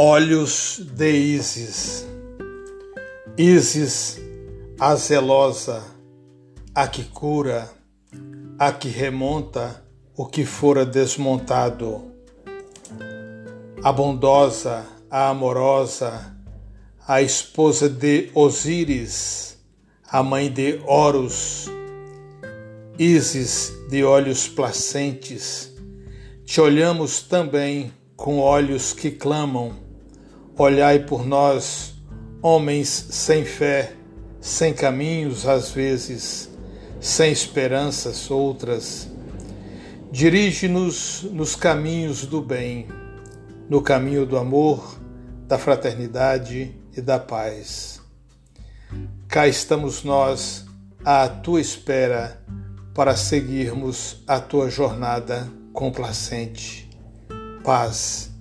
Olhos de Isis. Isis, a zelosa, a que cura, a que remonta o que fora desmontado. A bondosa, a amorosa, a esposa de Osíris, a mãe de Horus. Isis de olhos placentes, te olhamos também com olhos que clamam Olhai por nós, homens sem fé, sem caminhos às vezes, sem esperanças outras. Dirige-nos nos caminhos do bem, no caminho do amor, da fraternidade e da paz. Cá estamos nós à tua espera para seguirmos a tua jornada complacente. Paz